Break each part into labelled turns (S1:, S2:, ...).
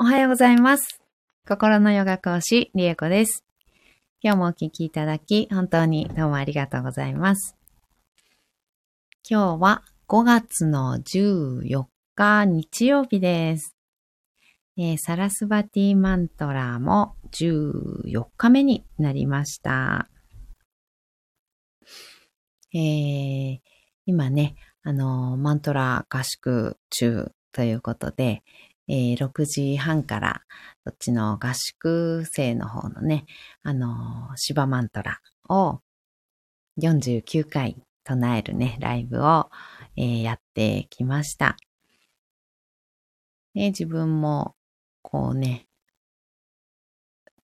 S1: おはようございます。心のヨガ講師、リエコです。今日もお聞きいただき、本当にどうもありがとうございます。今日は5月の14日日曜日です。えーサラスバティマントラも14日目になりました。えー今ね、あのマントラ合宿中ということで、えー6時半から、そっちの合宿生の方のね、あのー、シバマントラを49回唱えるね、ライブを、えーやってきました。で自分も、こうね、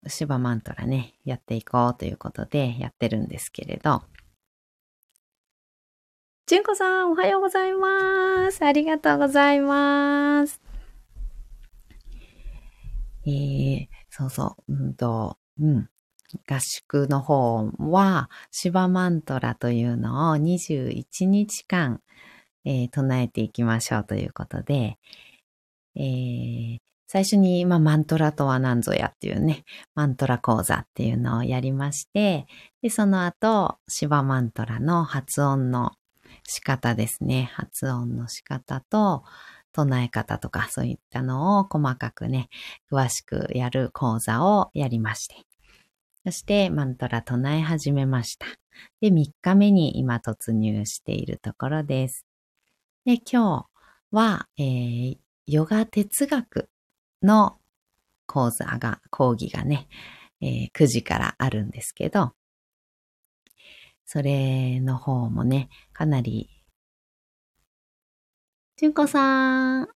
S1: シバマントラね、やっていこうということでやってるんですけれど、純子さん、おはようございます。ありがとうございます。えー、そうそう、うんと、うん。合宿の方は、シバマントラというのを21日間、えー唱えていきましょうということで、えー最初に、まあ、マントラとは何ぞやっていうね、マントラ講座っていうのをやりまして、で、その後、シバマントラの発音の仕方ですね。発音の仕方と、唱え方とか、そういったのを細かくね、詳しくやる講座をやりまして。そして、マントラ唱え始めました。で、3日目に今突入しているところです。で、今日は、えーヨガ哲学の講座が、講義がね、えー9時からあるんですけど、それの方もね、かなり、ちんこさん、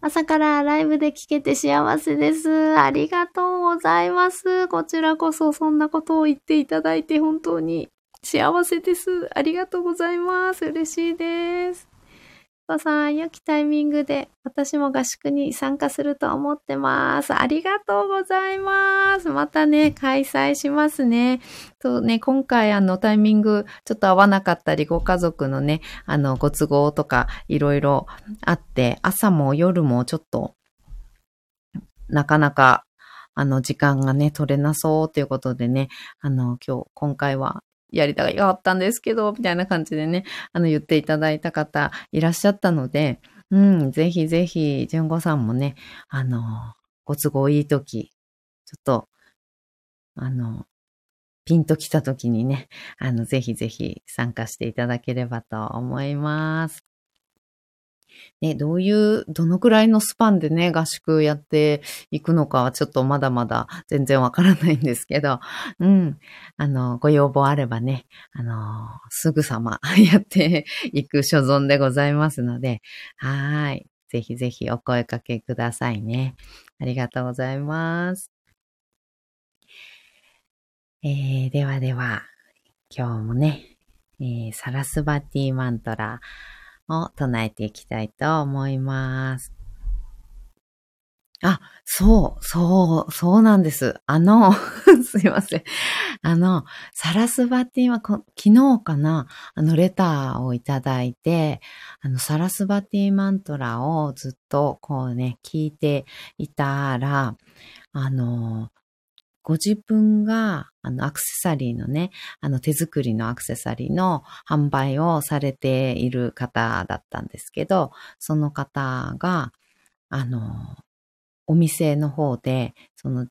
S1: 朝からライブで聞けて幸せです。ありがとうございます。こちらこそそんなことを言っていただいて本当に幸せです。ありがとうございます。嬉しいです。さん、良きタイミングで私も合宿に参加すると思ってます。ありがとうございます。またね、開催しますね。とね、今回あのタイミングちょっと合わなかったり、ご家族のね、あのご都合とかいろいろあって、朝も夜もちょっとなかなかあの時間がね、取れなそうということでね、あの今日、今回はやりたかったんですけど、みたいな感じでね、あの言っていただいた方いらっしゃったので、うん、ぜひぜひ、純子さんもね、あの、ご都合いい時、ちょっと、あの、ピンと来た時にね、あの、ぜひぜひ参加していただければと思います。ね、どういう、どのくらいのスパンでね、合宿やっていくのかはちょっとまだまだ全然わからないんですけど、うん、あの、ご要望あればね、あの、すぐさま やっていく所存でございますので、はい。ぜひぜひお声かけくださいね。ありがとうございます。えー、ではでは、今日もね、えーサラスバティマントラを唱えていきたいと思います。あ、そう、そう、そうなんです。あの、すいません。あの、サラスバティは昨日かな、あの、レターをいただいて、あの、サラスバティマントラをずっとこうね、聞いていたら、あの、ご自分が、あの、アクセサリーのね、あの、手作りのアクセサリーの販売をされている方だったんですけど、その方が、あの、お店の方で、その、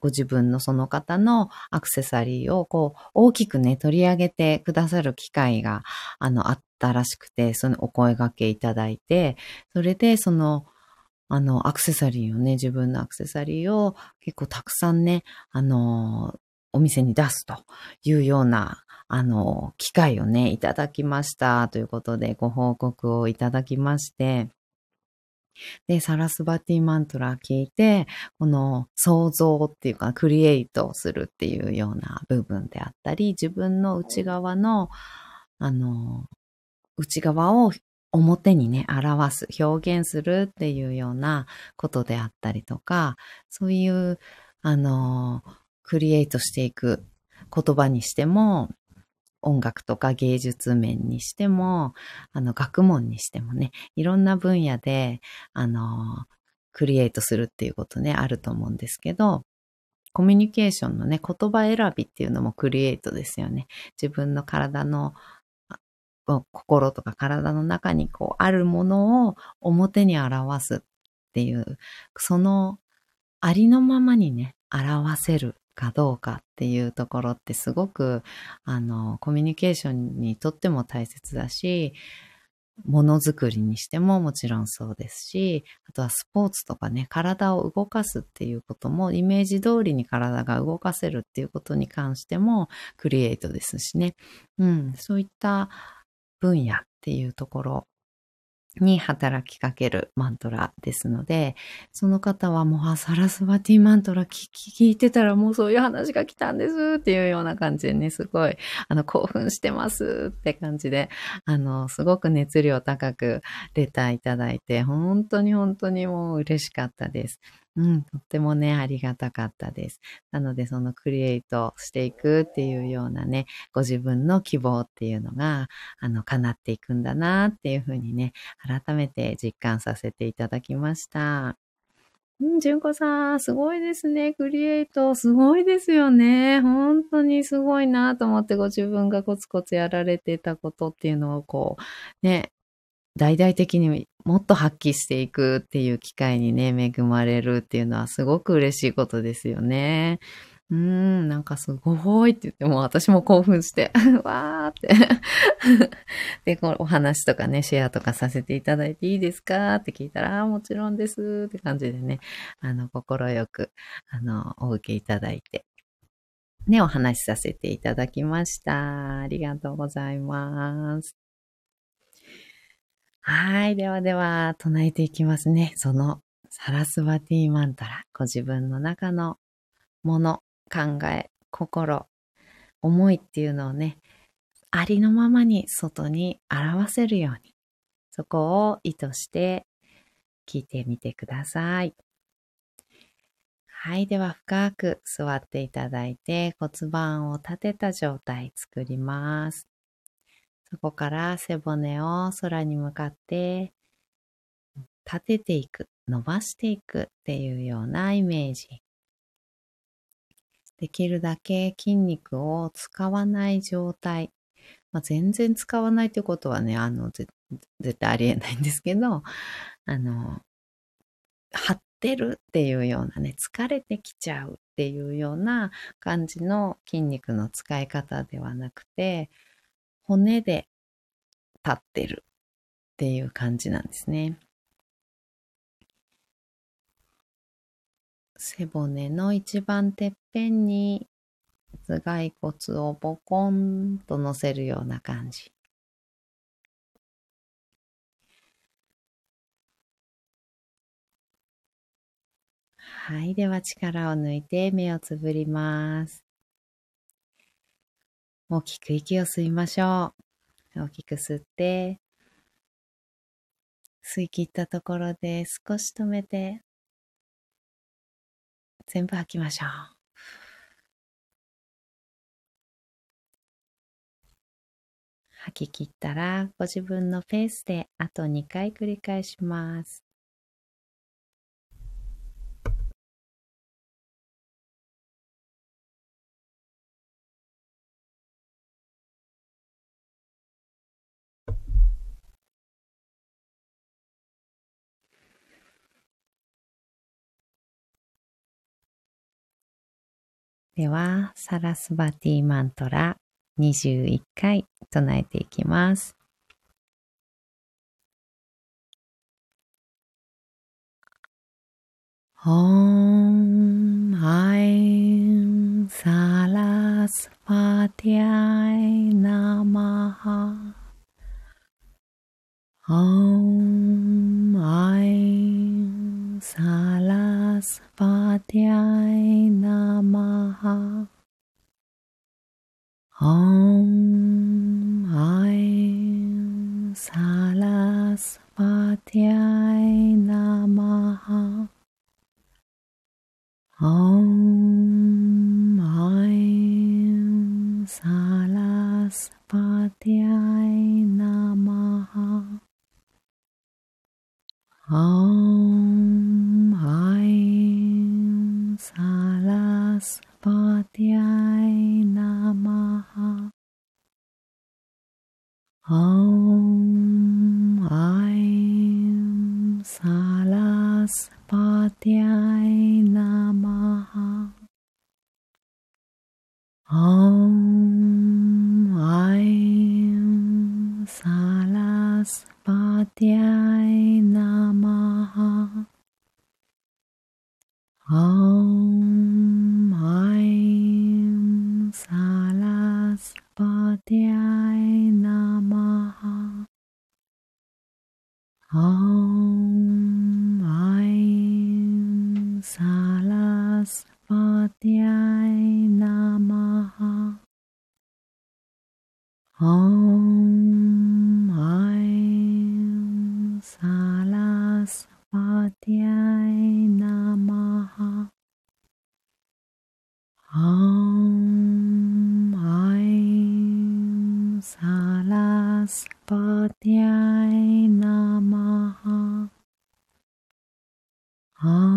S1: ご自分のその方のアクセサリーをこう大きくね取り上げてくださる機会があのあったらしくて、そのお声掛けいただいて、それでそのあのアクセサリーをね、自分のアクセサリーを結構たくさんね、あの、お店に出すというようなあの、機会をね、いただきました。ということでご報告をいただきまして、で、サラスバティマントラ聞いて、この想像っていうか、クリエイトするっていうような部分であったり、自分の内側の、あの、内側を表にね、表す、表現するっていうようなことであったりとか、そういう、あの、クリエイトしていく言葉にしても、音楽とか芸術面にしても、あの、学問にしてもね、いろんな分野で、あの、クリエイトするっていうことね、あると思うんですけど、コミュニケーションのね、言葉選びっていうのもクリエイトですよね。自分の体の心とか体の中にこうあるものを表に表すっていう、そのありのままにね、表せるかどうかっていうところってすごく、あの、コミュニケーションにとっても大切だし、ものづくりにしてももちろんそうですし、あとはスポーツとかね、体を動かすっていうことも、イメージ通りに体が動かせるっていうことに関しても、クリエイトですしね。うん、そういった分野っていうところに働きかけるマントラですので、その方はもう、あ、サラスバティマントラ聞聞いてたらもうそういう話が来たんですっていうような感じでね、すごい、あの、興奮してますって感じで、あの、すごく熱量高くレターいただいて、本当に本当にもう嬉しかったです。うん、とってもね、ありがたかったです。なので、そのクリエイトしていくっていうようなね、ご自分の希望っていうのが、あの、叶っていくんだなっていうふうにね、改めて実感させていただきました。うん、純子さん、すごいですね。クリエイト、すごいですよね。本当にすごいなと思って、ご自分がコツコツやられてたことっていうのを、こう、ね、大々的にもっと発揮していくっていう機会にね、恵まれるっていうのはすごく嬉しいことですよね。うーん、なんかすごいって言っても私も興奮して、わーって で、このお話とかね、シェアとかさせていただいていいですかって聞いたら、もちろんですって感じでね、あの、心よく、あの、お受けいただいて、ね、お話しさせていただきました。ありがとうございます。はい。ではでは、唱えていきますね。その、サラスバティマンタラ、ご自分の中のもの、考え、心、思いっていうのをね、ありのままに外に表せるように、そこを意図して聞いてみてください。はい。では深く座っていただいて骨盤を立てた状態作ります。そこから背骨を空に向かって立てていく、伸ばしていくっていうようなイメージ。できるだけ筋肉を使わない状態。まあ、全然使わないってことはね、あの、絶対ありえないんですけど、あの、張ってるっていうようなね、疲れてきちゃうっていうような感じの筋肉の使い方ではなくて、骨で立ってるっていう感じなんですね。背骨の一番てっぺんに頭蓋骨をボコンと乗せるような感じ。はい。では力を抜いて目をつぶります。大きく息を吸いましょう。大きく吸って、吸い切ったところで少し止めて、全部吐きましょう。吐き切ったらご自分のペースであと2回繰り返します。では、サラスバティマントラ21回唱えていきます。Om Aim Sarasvatiai Namaha Om Aim Sarasvatiay 萨巴提那玛哈，唵。あ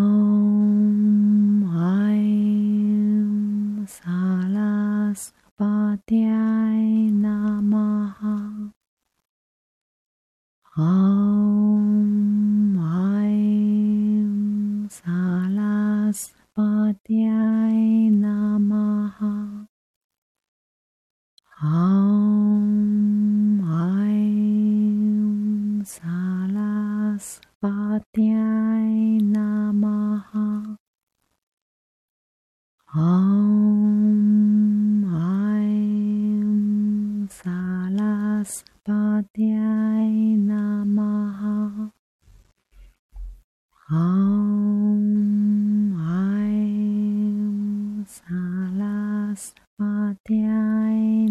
S1: Padhyay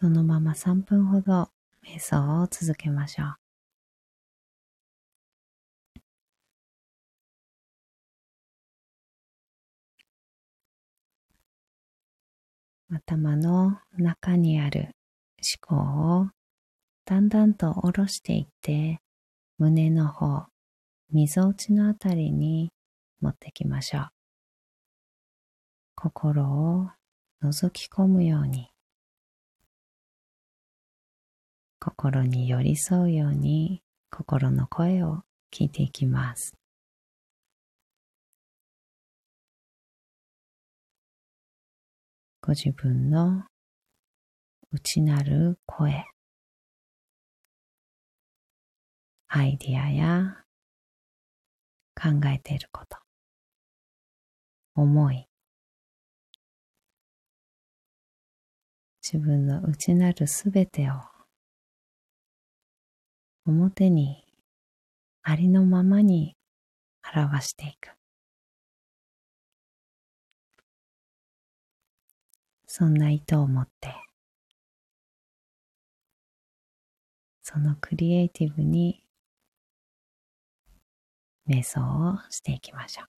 S1: そのまま3分ほど瞑想を続けましょう。頭の中にある思考をだんだんと下ろしていって胸の方、みぞおちのあたりに持ってきましょう。心を覗き込むように心に寄り添うように心の声を聞いていきます。ご自分の内なる声、アイディアや考えていること、思い、自分の内なるすべてを表にありのままに表していく。そんな意図を持って、そのクリエイティブに瞑想をしていきましょう。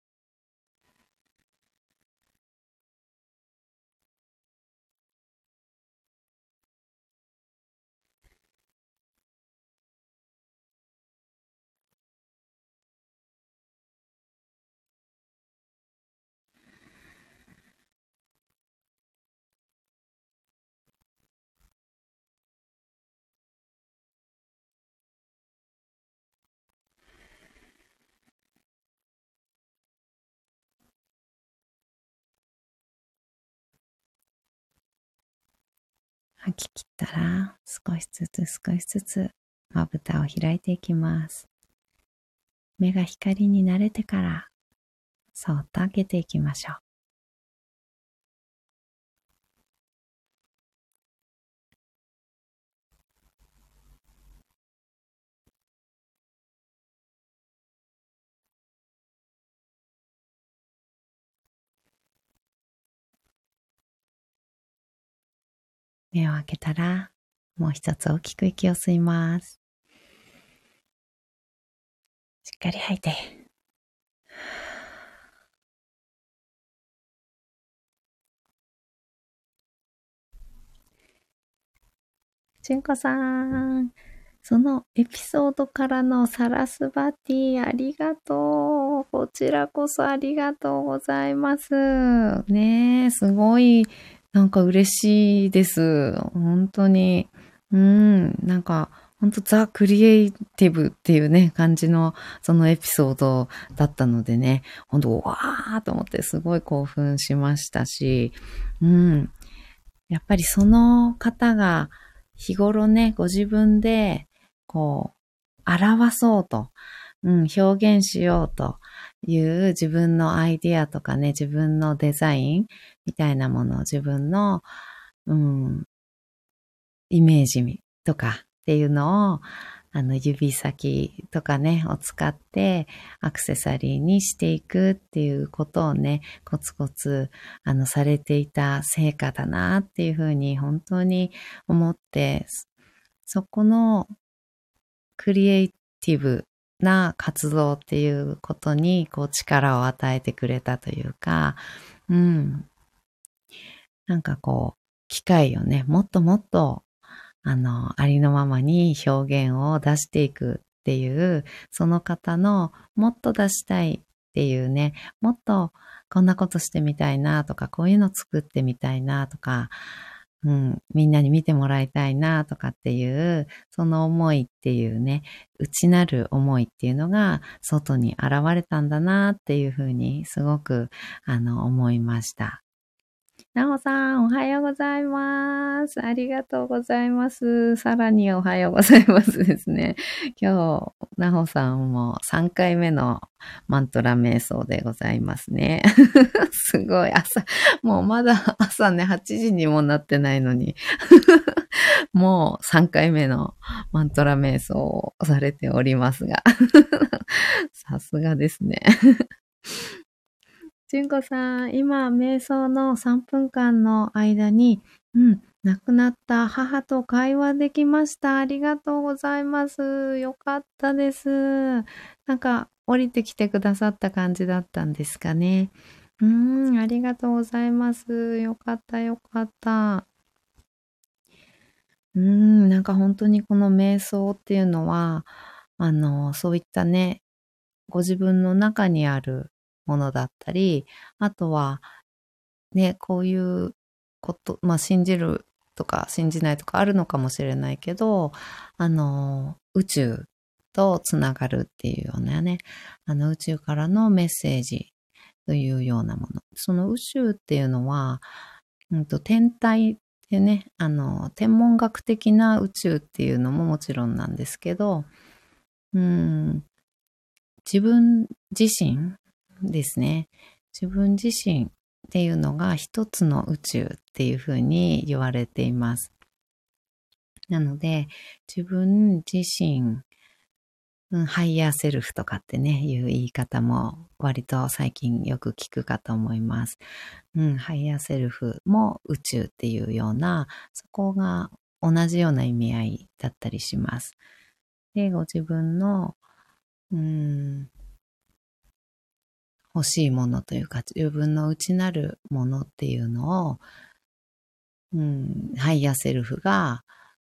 S1: 吐き切ったら少しずつ少しずつまぶたを開いていきます。目が光に慣れてからそっと開けていきましょう。目を開けたら、もう一つ大きく息を吸います。しっかり吐いて。ちんこさん。そのエピソードからのサラスバティありがとう。こちらこそありがとうございます。ねえ、すごい、なんか嬉しいです。本当に。うん、なんか、本当ザ・クリエイティブっていうね、感じのそのエピソードだったのでね、本当わーと思ってすごい興奮しましたし、うん。やっぱりその方が日頃ね、ご自分でこう、表そうと、うん、表現しようという自分のアイディアとかね、自分のデザインみたいなものを自分の、うん、イメージとかっていうのを、あの、指先とかね、を使ってアクセサリーにしていくっていうことをね、コツコツ、あの、されていた成果だなっていうふうに本当に思って、そこのクリエイティブな活動っていうことにこう力を与えてくれたというか、うん。なんかこう、機会をね、もっともっと、あの、ありのままに表現を出していくっていう、その方のもっと出したいっていうね、もっとこんなことしてみたいなとか、こういうの作ってみたいなとか、うん、みんなに見てもらいたいなとかっていう、その思いっていうね、内なる思いっていうのが外に現れたんだなっていうふうにすごくあの思いました。なおさん、おはようございます。ありがとうございます。さらにおはようございますですね。今日、なおさんも3回目のマントラ瞑想でございますね。すごい、朝、もうまだ朝ね、8時にもなってないのに、もう3回目のマントラ瞑想をされておりますが、さすがですね。純子さん、今、瞑想の3分間の間に、うん、亡くなった母と会話できました。ありがとうございます。よかったです。なんか、降りてきてくださった感じだったんですかね。うん、ありがとうございます。よかった、よかった。うん、なんか本当にこの瞑想っていうのは、あの、そういったね、ご自分の中にあるものだったり、あとは、ね、こういうこと、まあ信じるとか信じないとかあるのかもしれないけど、あの、宇宙とつながるっていうようなね、あの宇宙からのメッセージというようなもの。その宇宙っていうのは、うんと、天体でね、あの、天文学的な宇宙っていうのももちろんなんですけど、うん、自分自身ですね。自分自身っていうのが一つの宇宙っていうふうに言われています。なので、自分自身、うん、ハイヤーセルフとかってね、いう言い方も割と最近よく聞くかと思います。うん、ハイヤーセルフも宇宙っていうような、そこが同じような意味合いだったりします。で、ご自分の、うん、欲しいものというか、自分の内なるものっていうのを、うん、ハイヤーセルフが、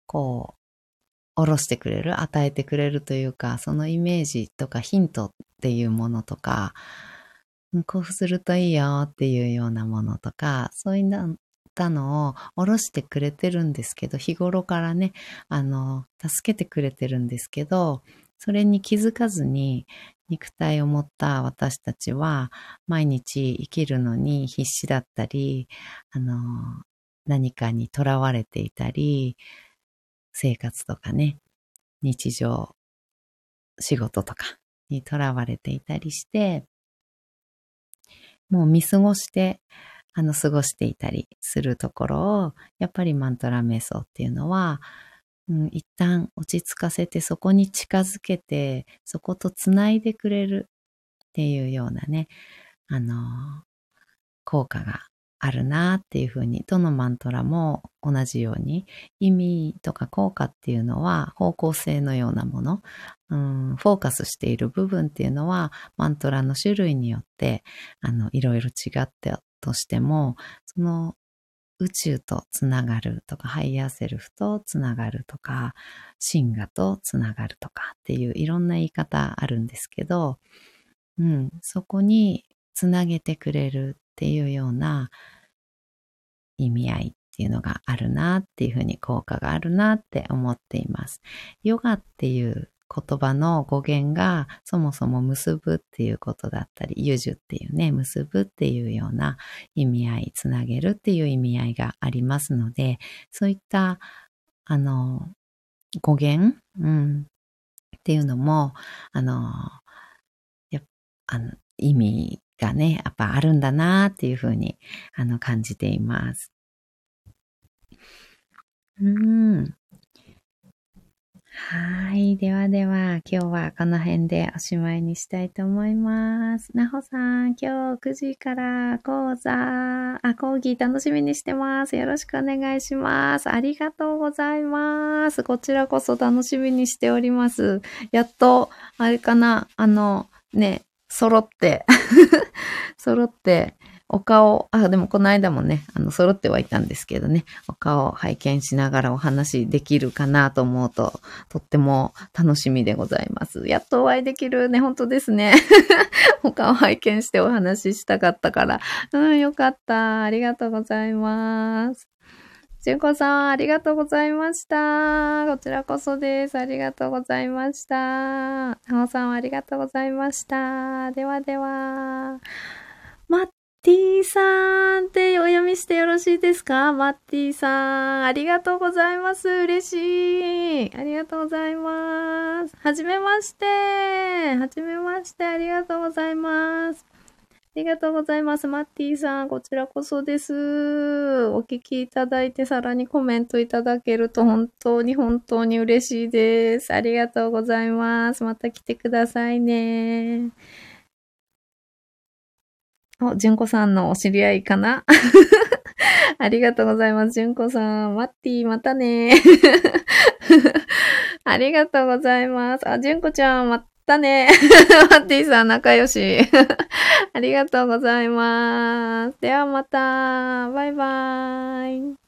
S1: こう、おろしてくれる、与えてくれるというか、そのイメージとかヒントっていうものとか、こうするといいよっていうようなものとか、そういったのをおろしてくれてるんですけど、日頃からね、あの、助けてくれてるんですけど、それに気づかずに肉体を持った私たちは毎日生きるのに必死だったり、あの、何かにとらわれていたり、生活とかね、日常、仕事とかにとらわれていたりして、もう見過ごして、あの、過ごしていたりするところを、やっぱりマントラ瞑想っていうのは、うん、一旦落ち着かせてそこに近づけて、そことつないでくれるっていうようなね、あの効果があるなっていうふうに、どのマントラも同じように、意味とか効果っていうのは方向性のようなもの、うん、フォーカスしている部分っていうのは、マントラの種類によって、あの、いろいろ違ってとしても、その宇宙とつながるとか、ハイヤーセルフとつながるとか、神我とつながるとかっていういろんな言い方あるんですけど、うん、そこにつなげてくれるっていうような意味合いっていうのがあるなっていうふうに効果があるなって思っています。ヨガっていう言葉の語源がそもそも結ぶっていうことだったり、ゆじゅっていうね、結ぶっていうような意味合い、つなげるっていう意味合いがありますので、そういった、あの、語源、うん、っていうのも、あの、やあの意味がね、やっぱあるんだなっていうふうに、あの、感じています。うん。はい。ではでは、今日はこの辺でおしまいにしたいと思います。なほさん、今日9時から講座、あ、講義楽しみにしてます。よろしくお願いします。ありがとうございます。こちらこそ楽しみにしております。やっと、あれかな、あの、ね、揃って 揃って、お顔、あ、でもこの間もね、あの、揃ってはいたんですけどね、お顔を拝見しながらお話できるかなと思うと、とっても楽しみでございます。やっとお会いできるね、本当ですね。お顔拝見してお話ししたかったから。うん、よかった。ありがとうございます。純子さん、ありがとうございました。こちらこそです。ありがとうございました。なおさん、ありがとうございました。ではでは。ま T さんってお読みしてよろしいですか？マッティさん。ありがとうございます。嬉しい。ありがとうございます。はじめまして。はじめまして。ありがとうございます。ありがとうございます。マッティさん、こちらこそです。お聞きいただいて、さらにコメントいただけると本当に本当に嬉しいです。ありがとうございます。また来てくださいね。お、純子さんのお知り合いかな？ありがとうございます。純子さん。マッティ、またね。ありがとうございます。あ、純子ちゃん、またね。マッティさん、仲良し。ありがとうございます。ではまた。バイバーイ。